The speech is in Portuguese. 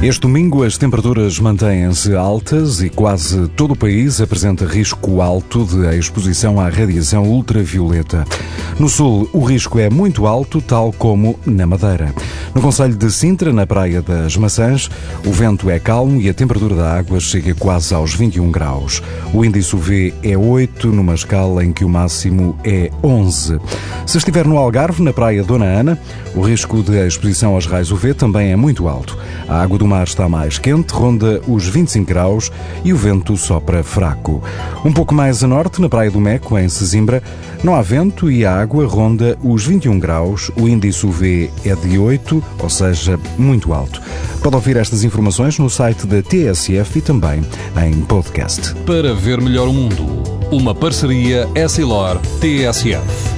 Este domingo as temperaturas mantêm-se altas e quase todo o país apresenta risco alto de exposição à radiação ultravioleta. No sul, o risco é muito alto, tal como na Madeira. No Conselho de Sintra, na Praia das Maçãs, o vento é calmo e a temperatura da água chega quase aos 21 graus. O índice UV é 8, numa escala em que o máximo é 11. Se estiver no Algarve, na Praia Dona Ana, o risco de exposição aos raios UV também é muito alto. A água do mar está mais quente, ronda os 25 graus e o vento sopra fraco. Um pouco mais a norte, na Praia do Meco, em Sesimbra, não há vento e a água ronda os 21 graus. O índice UV é de 8, ou seja, muito alto. Pode ouvir estas informações no site da TSF e também em podcast. Para ver melhor o mundo, uma parceria Essilor-TSF.